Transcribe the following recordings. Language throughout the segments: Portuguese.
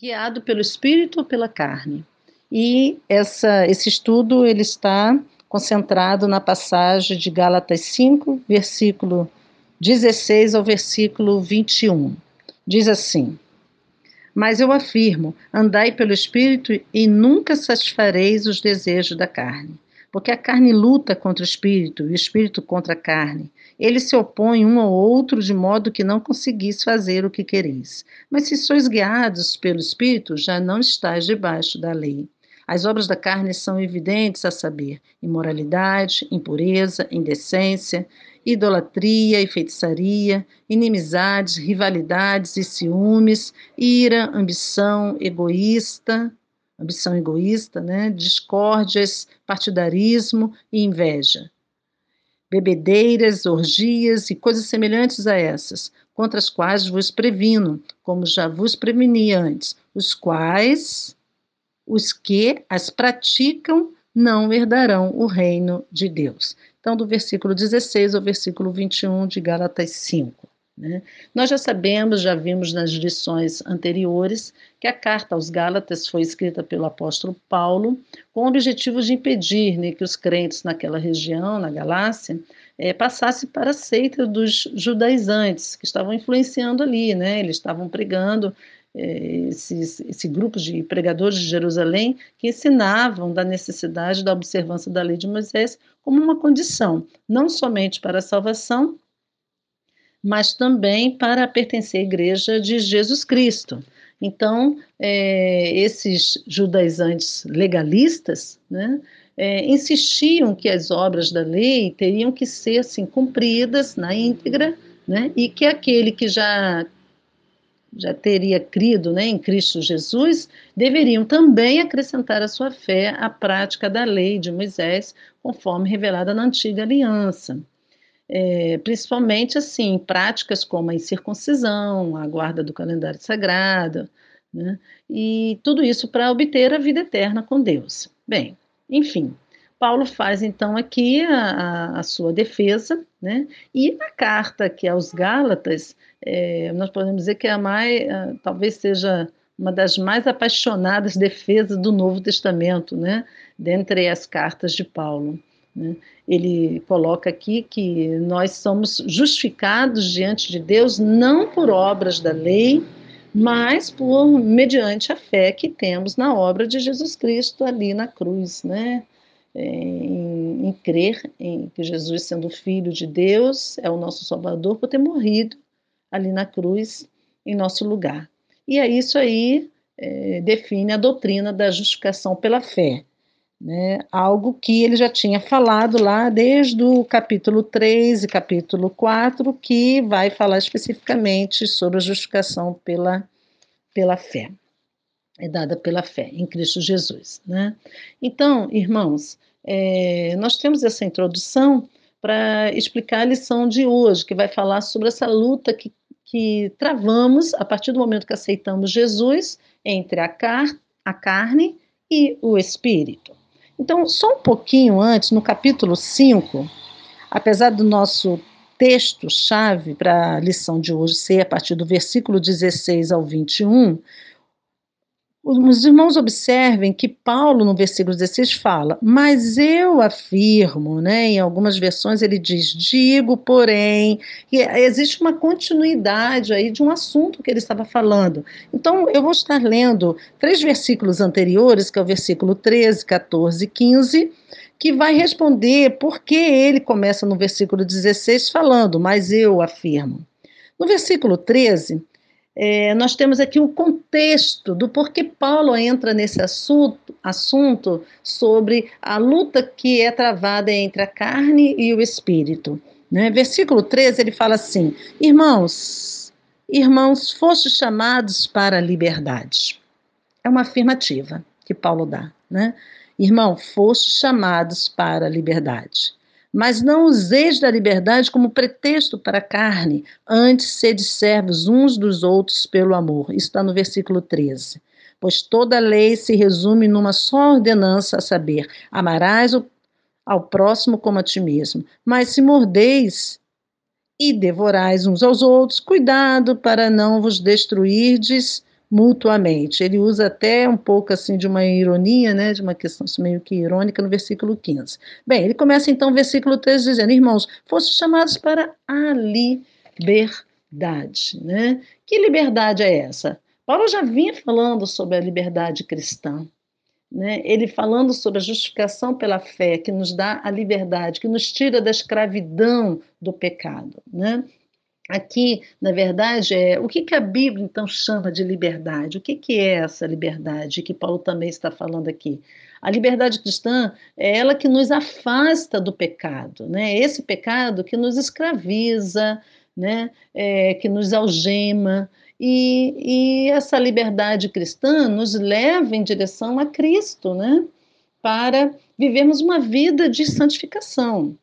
guiado pelo espírito ou pela carne. E essa, esse estudo ele está concentrado na passagem de Gálatas 5, versículo 16 ao versículo 21. Diz assim: Mas eu afirmo: andai pelo espírito e nunca satisfareis os desejos da carne. Porque a carne luta contra o espírito e o espírito contra a carne. Eles se opõem um ao outro de modo que não conseguis fazer o que quereis. Mas se sois guiados pelo espírito, já não estáis debaixo da lei. As obras da carne são evidentes, a saber, imoralidade, impureza, indecência, idolatria e feitiçaria, inimizades, rivalidades e ciúmes, ira, ambição egoísta, ambição egoísta, né, discórdias, partidarismo e inveja. Bebedeiras, orgias e coisas semelhantes a essas, contra as quais vos previno, como já vos preveni antes, os quais os que as praticam não herdarão o reino de Deus. Então, do versículo 16 ao versículo 21 de Gálatas 5. Né? Nós já sabemos, já vimos nas lições anteriores, que a carta aos Gálatas foi escrita pelo apóstolo Paulo com o objetivo de impedir né, que os crentes naquela região, na Galácia, é, passassem para a seita dos judaizantes, que estavam influenciando ali, né? eles estavam pregando é, esses, esse grupo de pregadores de Jerusalém que ensinavam da necessidade da observância da lei de Moisés como uma condição, não somente para a salvação, mas também para pertencer à igreja de Jesus Cristo. Então, é, esses judaizantes legalistas né, é, insistiam que as obras da lei teriam que ser assim, cumpridas na íntegra, né, e que aquele que já já teria crido né, em Cristo Jesus, deveriam também acrescentar a sua fé à prática da lei de Moisés, conforme revelada na antiga aliança. É, principalmente assim, práticas como a incircuncisão, a guarda do calendário sagrado, né, e tudo isso para obter a vida eterna com Deus. Bem, enfim, Paulo faz então aqui a, a, sua defesa, né? E na carta que aos Gálatas, é, nós podemos dizer que é a mais, a, talvez seja uma das mais apaixonadas defesas do Novo Testamento, né? Dentre as cartas de Paulo. Né? Ele coloca aqui que nós somos justificados diante de Deus não por obras da lei, mas por mediante a fé que temos na obra de Jesus Cristo ali na cruz, né? em, em crer em que Jesus, sendo filho de Deus, é o nosso Salvador por ter morrido ali na cruz em nosso lugar. E é isso aí é, define a doutrina da justificação pela fé. Né? Algo que ele já tinha falado lá desde o capítulo 3 e capítulo 4, que vai falar especificamente sobre a justificação pela, pela fé é dada pela fé em Cristo Jesus. Né? Então, irmãos, é, nós temos essa introdução para explicar a lição de hoje, que vai falar sobre essa luta que, que travamos a partir do momento que aceitamos Jesus entre a, car a carne e o espírito. Então, só um pouquinho antes, no capítulo 5, apesar do nosso texto-chave para a lição de hoje ser a partir do versículo 16 ao 21, os irmãos observem que Paulo, no versículo 16, fala, mas eu afirmo, né? Em algumas versões ele diz, digo, porém, que existe uma continuidade aí de um assunto que ele estava falando. Então, eu vou estar lendo três versículos anteriores, que é o versículo 13, 14 e 15, que vai responder por que ele começa no versículo 16 falando, mas eu afirmo. No versículo 13, é, nós temos aqui o contexto do porquê Paulo entra nesse assunto, assunto sobre a luta que é travada entre a carne e o espírito. Né? Versículo 13, ele fala assim: Irmãos, irmãos, fostes chamados para a liberdade. É uma afirmativa que Paulo dá. Né? Irmão, fostes chamados para a liberdade. Mas não useis da liberdade como pretexto para a carne, antes sede servos uns dos outros pelo amor. Isso está no versículo 13. Pois toda lei se resume numa só ordenança, a saber, amarás ao próximo como a ti mesmo. Mas se mordeis e devorais uns aos outros, cuidado para não vos destruirdes mutuamente. Ele usa até um pouco assim de uma ironia, né, de uma questão assim, meio que irônica no versículo 15. Bem, ele começa então o versículo 13 dizendo: Irmãos, fossem chamados para a liberdade. Né? Que liberdade é essa? Paulo já vinha falando sobre a liberdade cristã. Né? Ele falando sobre a justificação pela fé, que nos dá a liberdade, que nos tira da escravidão do pecado. Né? Aqui, na verdade, é o que, que a Bíblia então chama de liberdade? O que, que é essa liberdade que Paulo também está falando aqui? A liberdade cristã é ela que nos afasta do pecado, né? Esse pecado que nos escraviza, né? É, que nos algema. E, e essa liberdade cristã nos leva em direção a Cristo, né? Para vivermos uma vida de santificação.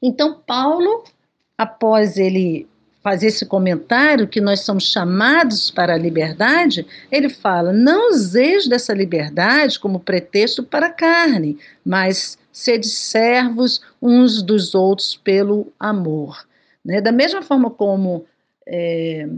Então, Paulo após ele fazer esse comentário que nós somos chamados para a liberdade, ele fala: não useis dessa liberdade como pretexto para a carne, mas sede servos uns dos outros pelo amor. Né? Da mesma forma como é,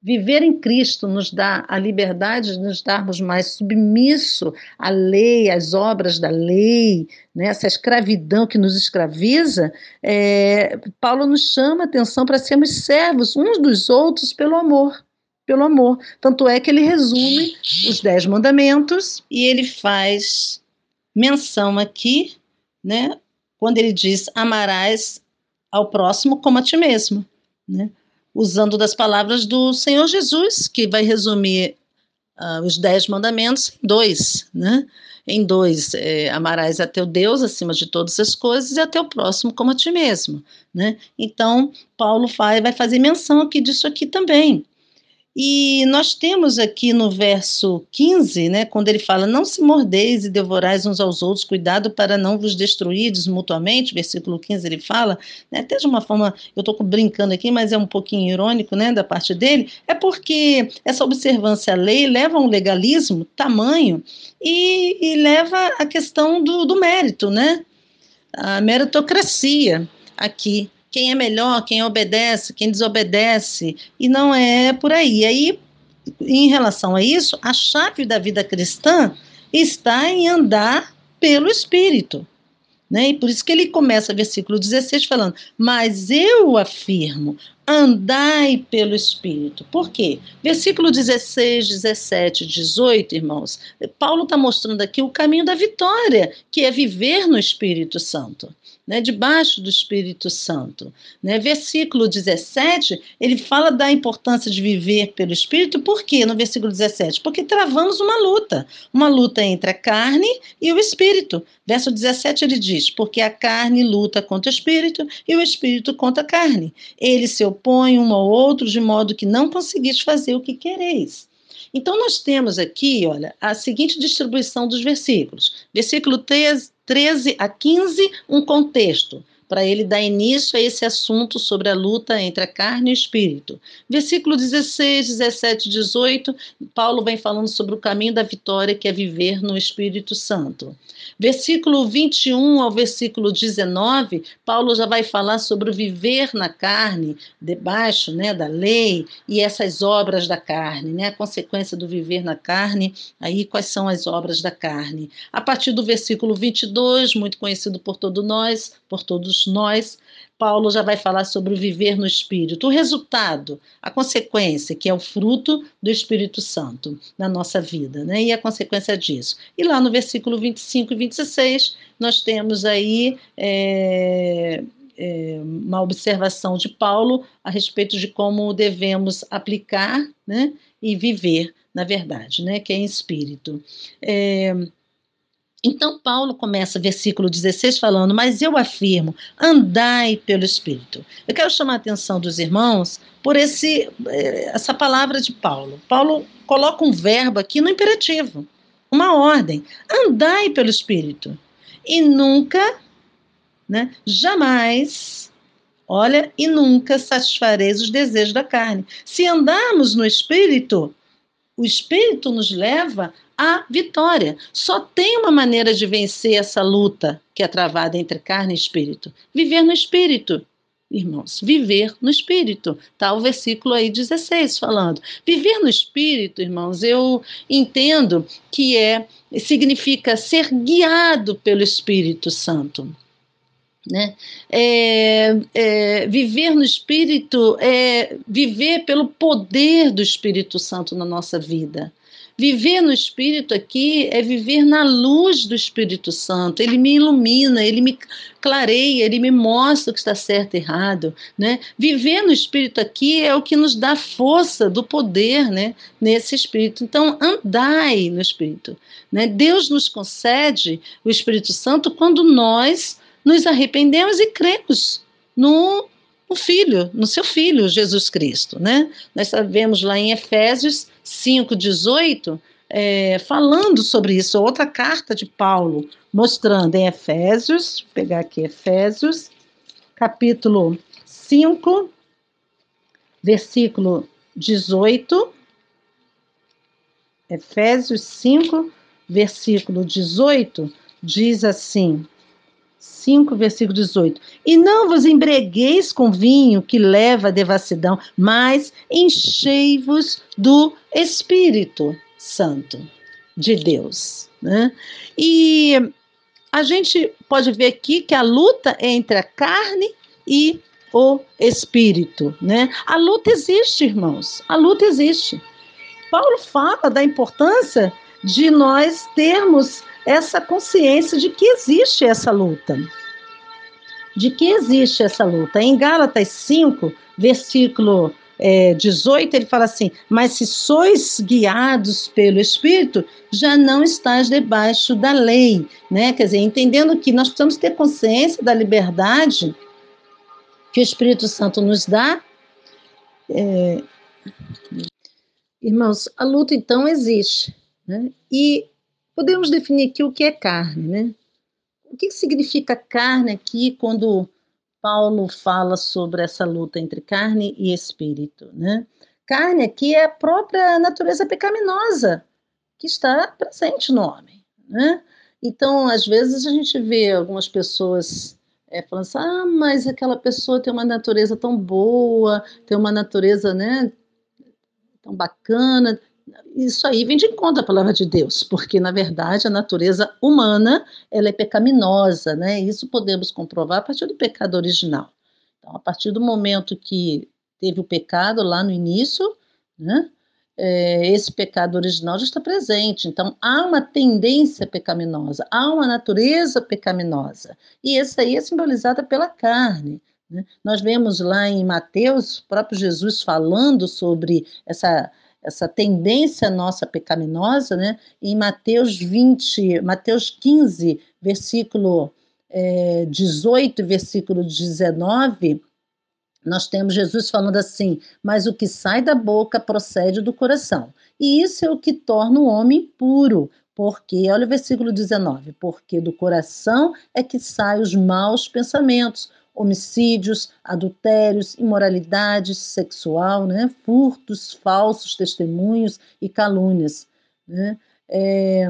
Viver em Cristo nos dá a liberdade de nos darmos mais submisso à lei, às obras da lei, né? essa escravidão que nos escraviza. É, Paulo nos chama a atenção para sermos servos uns dos outros pelo amor. Pelo amor. Tanto é que ele resume os dez mandamentos e ele faz menção aqui, né, quando ele diz: amarás ao próximo como a ti mesmo. Né? Usando das palavras do Senhor Jesus, que vai resumir uh, os dez mandamentos em dois, né? Em dois, é, amarás a teu Deus acima de todas as coisas e a teu próximo como a ti mesmo, né? Então, Paulo vai, vai fazer menção aqui disso aqui também. E nós temos aqui no verso 15, né, quando ele fala: Não se mordeis e devorais uns aos outros, cuidado para não vos destruídes mutuamente. Versículo 15 ele fala, né, até de uma forma, eu estou brincando aqui, mas é um pouquinho irônico né, da parte dele, é porque essa observância à lei leva a um legalismo tamanho e, e leva a questão do, do mérito, né? A meritocracia aqui quem é melhor, quem obedece, quem desobedece, e não é por aí. E aí, em relação a isso, a chave da vida cristã está em andar pelo Espírito. Né? E por isso que ele começa, versículo 16, falando: Mas eu afirmo, andai pelo Espírito. Por quê? Versículo 16, 17, 18, irmãos, Paulo está mostrando aqui o caminho da vitória, que é viver no Espírito Santo né, debaixo do Espírito Santo. Né? Versículo 17, ele fala da importância de viver pelo Espírito, por quê no versículo 17? Porque travamos uma luta, uma luta entre a carne e o Espírito. Verso 17 ele diz: Porque a carne luta contra o Espírito e o Espírito contra a carne. Eles se opõem um ao outro de modo que não conseguis fazer o que quereis. Então, nós temos aqui, olha, a seguinte distribuição dos versículos. Versículo 13, 13 a 15, um contexto para ele dar início a esse assunto sobre a luta entre a carne e o espírito. Versículo 16, 17 e 18, Paulo vem falando sobre o caminho da vitória, que é viver no Espírito Santo. Versículo 21 ao versículo 19, Paulo já vai falar sobre o viver na carne, debaixo né, da lei e essas obras da carne, né, a consequência do viver na carne, aí quais são as obras da carne. A partir do versículo 22, muito conhecido por todos nós, por todos nós, Paulo já vai falar sobre o viver no Espírito, o resultado, a consequência, que é o fruto do Espírito Santo na nossa vida, né? E a consequência disso. E lá no versículo 25 e 26, nós temos aí. É, é, uma observação de Paulo a respeito de como devemos aplicar né, e viver, na verdade, né, que é em espírito. É, então, Paulo começa versículo 16 falando: Mas eu afirmo, andai pelo Espírito. Eu quero chamar a atenção dos irmãos por esse, eh, essa palavra de Paulo. Paulo coloca um verbo aqui no imperativo, uma ordem: andai pelo Espírito. E nunca, né, jamais, olha, e nunca satisfareis os desejos da carne. Se andarmos no Espírito, o Espírito nos leva a vitória. Só tem uma maneira de vencer essa luta que é travada entre carne e espírito: viver no espírito. irmãos? Viver no Espírito. Está o versículo aí 16 falando. Viver no Espírito, irmãos, eu entendo que é significa ser guiado pelo Espírito Santo. Né? É, é, viver no Espírito é viver pelo poder do Espírito Santo na nossa vida. Viver no Espírito aqui é viver na luz do Espírito Santo. Ele me ilumina, ele me clareia, ele me mostra o que está certo e errado. Né? Viver no Espírito aqui é o que nos dá força do poder né? nesse Espírito. Então, andai no Espírito. Né? Deus nos concede o Espírito Santo quando nós nos arrependemos e cremos no no filho, no seu filho Jesus Cristo, né? Nós sabemos lá em Efésios 5:18 é, falando sobre isso, outra carta de Paulo mostrando em Efésios, vou pegar aqui Efésios, capítulo 5, versículo 18. Efésios 5, versículo 18, diz assim: 5, versículo 18. E não vos embregueis com vinho que leva à devassidão, mas enchei-vos do Espírito Santo de Deus. Né? E a gente pode ver aqui que a luta é entre a carne e o espírito, né? A luta existe, irmãos. A luta existe. Paulo fala da importância de nós termos essa consciência de que existe essa luta. De que existe essa luta. Em Gálatas 5, versículo é, 18, ele fala assim: Mas se sois guiados pelo Espírito, já não estás debaixo da lei. Né? Quer dizer, entendendo que nós precisamos ter consciência da liberdade que o Espírito Santo nos dá. É... Irmãos, a luta então existe. Né? E Podemos definir aqui o que é carne, né? O que significa carne aqui quando Paulo fala sobre essa luta entre carne e espírito, né? Carne aqui é a própria natureza pecaminosa que está presente no homem, né? Então, às vezes a gente vê algumas pessoas é, falando assim, ah, mas aquela pessoa tem uma natureza tão boa, tem uma natureza, né, tão bacana, isso aí vem de encontro à palavra de Deus, porque na verdade a natureza humana ela é pecaminosa, né? Isso podemos comprovar a partir do pecado original. Então, a partir do momento que teve o pecado lá no início, né? É, esse pecado original já está presente. Então, há uma tendência pecaminosa, há uma natureza pecaminosa. E essa aí é simbolizada pela carne. Né? Nós vemos lá em Mateus, o próprio Jesus falando sobre essa essa tendência nossa pecaminosa, né? Em Mateus 20, Mateus 15, versículo é, 18, versículo 19, nós temos Jesus falando assim: Mas o que sai da boca procede do coração. E isso é o que torna o homem puro. Porque, olha o versículo 19: Porque do coração é que saem os maus pensamentos, homicídios, adultérios, imoralidade sexual, né, furtos, falsos testemunhos e calúnias. Né? É,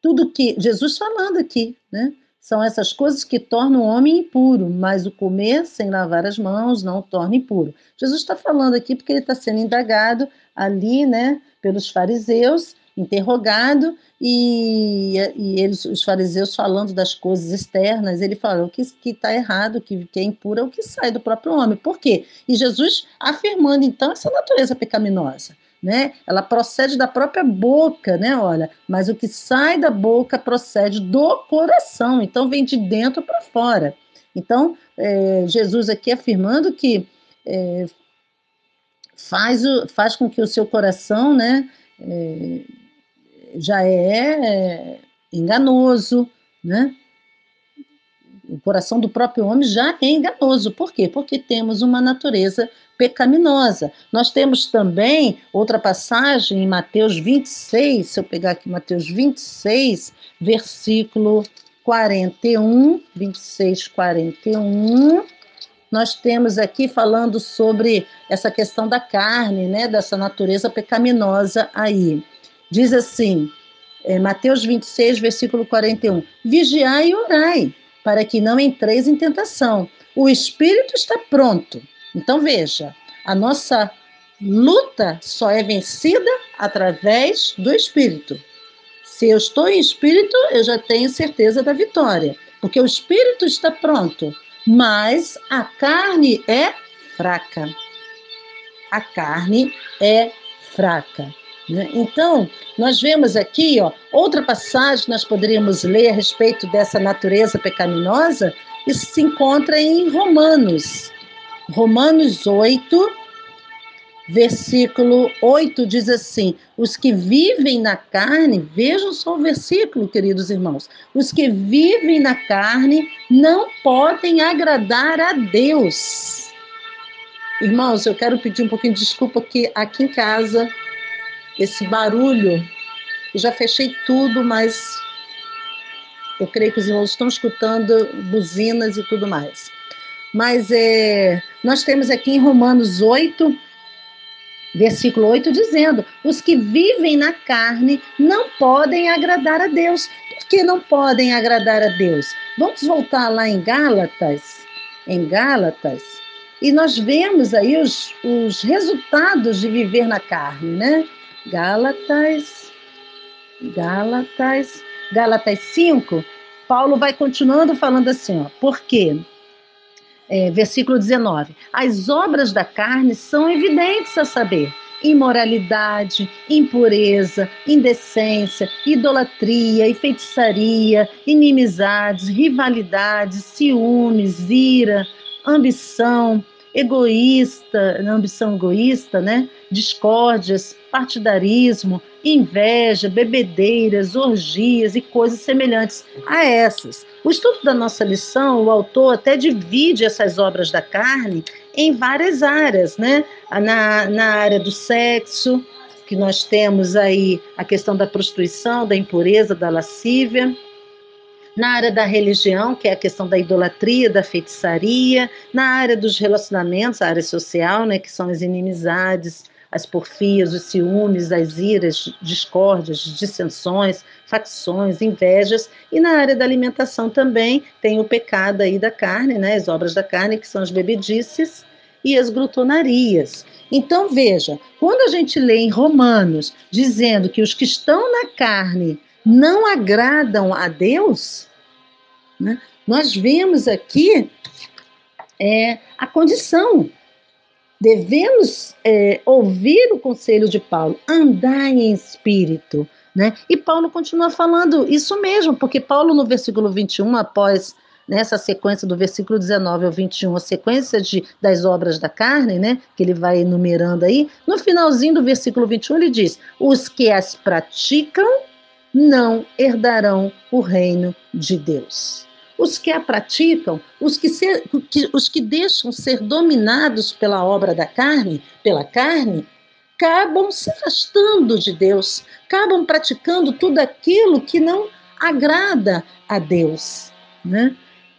tudo que Jesus falando aqui, né? São essas coisas que tornam o homem impuro, mas o comer sem lavar as mãos não o torna impuro. Jesus está falando aqui porque ele está sendo indagado ali, né, pelos fariseus, interrogado, e, e eles, os fariseus falando das coisas externas, ele falou que está errado, que, que é impuro é o que sai do próprio homem. Por quê? E Jesus afirmando então essa natureza pecaminosa. Né? Ela procede da própria boca, né? Olha, mas o que sai da boca procede do coração, então vem de dentro para fora. Então, é, Jesus aqui afirmando que é, faz, o, faz com que o seu coração, né? É, já é enganoso, né? O coração do próprio homem já é enganoso. Por quê? Porque temos uma natureza pecaminosa. Nós temos também outra passagem em Mateus 26, se eu pegar aqui Mateus 26, versículo 41, 26, 41. Nós temos aqui falando sobre essa questão da carne, né, dessa natureza pecaminosa aí. Diz assim, é, Mateus 26, versículo 41, Vigiai e orai, para que não entreis em tentação. o espírito está pronto. Então veja, a nossa luta só é vencida através do espírito. Se eu estou em espírito, eu já tenho certeza da vitória, porque o espírito está pronto, mas a carne é fraca. A carne é fraca. Né? Então, nós vemos aqui, ó, outra passagem nós poderíamos ler a respeito dessa natureza pecaminosa, isso se encontra em Romanos. Romanos 8, versículo 8 diz assim: Os que vivem na carne, vejam só o versículo, queridos irmãos, os que vivem na carne não podem agradar a Deus. Irmãos, eu quero pedir um pouquinho de desculpa que aqui em casa esse barulho, eu já fechei tudo, mas eu creio que os irmãos estão escutando buzinas e tudo mais. Mas é, nós temos aqui em Romanos 8, versículo 8, dizendo: Os que vivem na carne não podem agradar a Deus. Por que não podem agradar a Deus? Vamos voltar lá em Gálatas, em Gálatas, e nós vemos aí os, os resultados de viver na carne, né? Gálatas, Gálatas, Gálatas 5, Paulo vai continuando falando assim, ó, por quê? É, versículo 19: As obras da carne são evidentes a saber: imoralidade, impureza, indecência, idolatria e feitiçaria, inimizades, rivalidades, ciúmes, ira, ambição, egoísta, ambição egoísta, né? Discórdias, partidarismo, inveja, bebedeiras, orgias e coisas semelhantes a essas. O estudo da nossa lição, o autor até divide essas obras da carne em várias áreas, né? Na, na área do sexo, que nós temos aí a questão da prostituição, da impureza, da lascívia. Na área da religião, que é a questão da idolatria, da feitiçaria. Na área dos relacionamentos, a área social, né, que são as inimizades, as porfias, os ciúmes, as iras, discórdias, dissensões, facções, invejas, e na área da alimentação também tem o pecado aí da carne, né, as obras da carne, que são as bebedices e as glutonarias. Então veja, quando a gente lê em Romanos dizendo que os que estão na carne não agradam a Deus, né, nós vemos aqui é, a condição Devemos é, ouvir o conselho de Paulo, andar em espírito. Né? E Paulo continua falando isso mesmo, porque Paulo, no versículo 21, após nessa sequência do versículo 19 ao 21, a sequência de, das obras da carne, né, que ele vai enumerando aí, no finalzinho do versículo 21 ele diz: Os que as praticam não herdarão o reino de Deus. Os que a praticam, os que, ser, os que deixam ser dominados pela obra da carne, pela carne, acabam se afastando de Deus, acabam praticando tudo aquilo que não agrada a Deus. Né?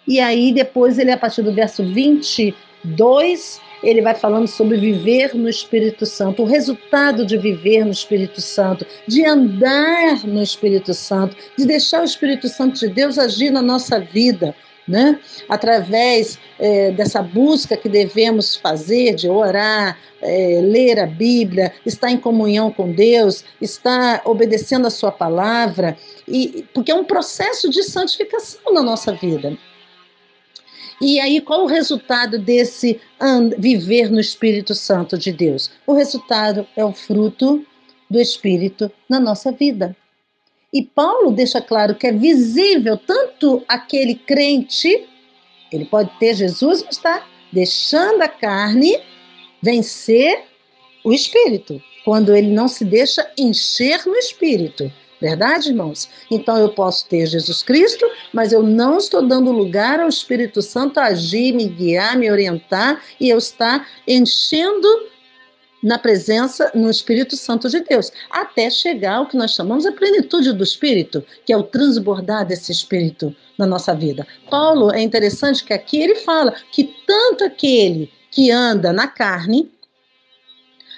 E aí, depois, ele, a partir do verso 22, ele vai falando sobre viver no Espírito Santo, o resultado de viver no Espírito Santo, de andar no Espírito Santo, de deixar o Espírito Santo de Deus agir na nossa vida. Né? Através é, dessa busca que devemos fazer de orar, é, ler a Bíblia, estar em comunhão com Deus, estar obedecendo a Sua palavra, e porque é um processo de santificação na nossa vida. E aí, qual o resultado desse viver no Espírito Santo de Deus? O resultado é o fruto do Espírito na nossa vida. E Paulo deixa claro que é visível tanto aquele crente, ele pode ter Jesus, mas está deixando a carne vencer o Espírito, quando ele não se deixa encher no Espírito. Verdade, irmãos? Então eu posso ter Jesus Cristo, mas eu não estou dando lugar ao Espírito Santo agir, me guiar, me orientar e eu estar enchendo na presença, no Espírito Santo de Deus, até chegar ao que nós chamamos a plenitude do Espírito, que é o transbordar desse Espírito na nossa vida. Paulo, é interessante que aqui ele fala que tanto aquele que anda na carne,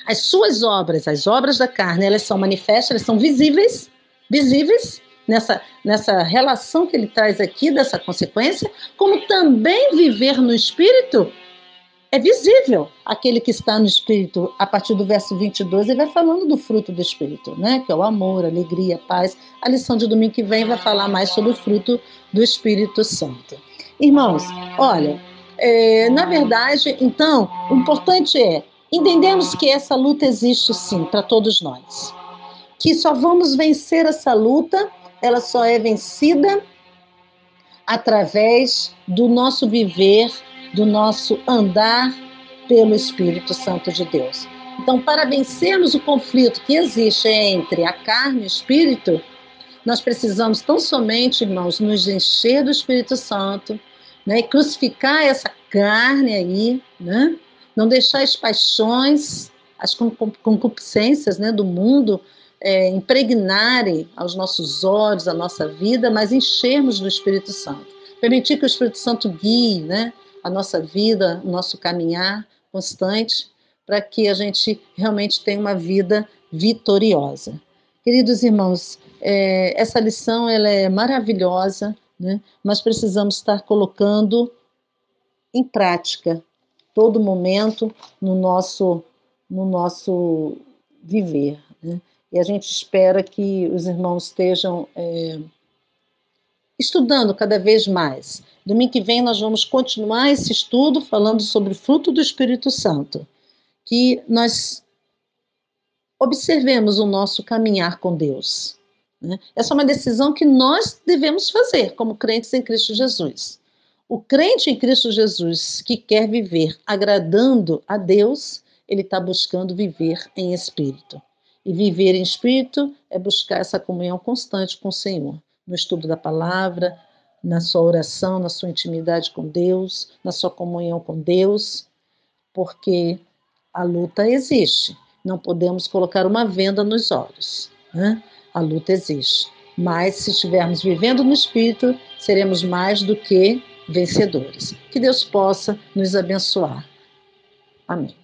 as suas obras, as obras da carne, elas são manifestas, elas são visíveis, visíveis, nessa, nessa relação que ele traz aqui, dessa consequência, como também viver no Espírito é visível aquele que está no Espírito. A partir do verso 22, ele vai falando do fruto do Espírito, né? que é o amor, alegria, paz. A lição de domingo que vem vai falar mais sobre o fruto do Espírito Santo. Irmãos, olha, é, na verdade, então, o importante é entendermos que essa luta existe sim para todos nós. Que só vamos vencer essa luta, ela só é vencida através do nosso viver do nosso andar pelo Espírito Santo de Deus. Então, para vencermos o conflito que existe entre a carne e o espírito, nós precisamos tão somente, irmãos, nos encher do Espírito Santo, né, crucificar essa carne aí, né, não deixar as paixões, as concupiscências né, do mundo é, impregnarem aos nossos olhos, a nossa vida, mas enchermos do Espírito Santo. Permitir que o Espírito Santo guie, né, a nossa vida, o nosso caminhar constante, para que a gente realmente tenha uma vida vitoriosa. Queridos irmãos, é, essa lição ela é maravilhosa, né? mas precisamos estar colocando em prática todo momento no nosso, no nosso viver. E a gente espera que os irmãos estejam é, estudando cada vez mais. Domingo que vem nós vamos continuar esse estudo falando sobre o fruto do Espírito Santo, que nós observemos o nosso caminhar com Deus. Né? Essa é uma decisão que nós devemos fazer como crentes em Cristo Jesus. O crente em Cristo Jesus que quer viver agradando a Deus, ele está buscando viver em espírito. E viver em espírito é buscar essa comunhão constante com o Senhor no estudo da palavra, na sua oração, na sua intimidade com Deus, na sua comunhão com Deus, porque a luta existe. Não podemos colocar uma venda nos olhos. Né? A luta existe. Mas se estivermos vivendo no Espírito, seremos mais do que vencedores. Que Deus possa nos abençoar. Amém.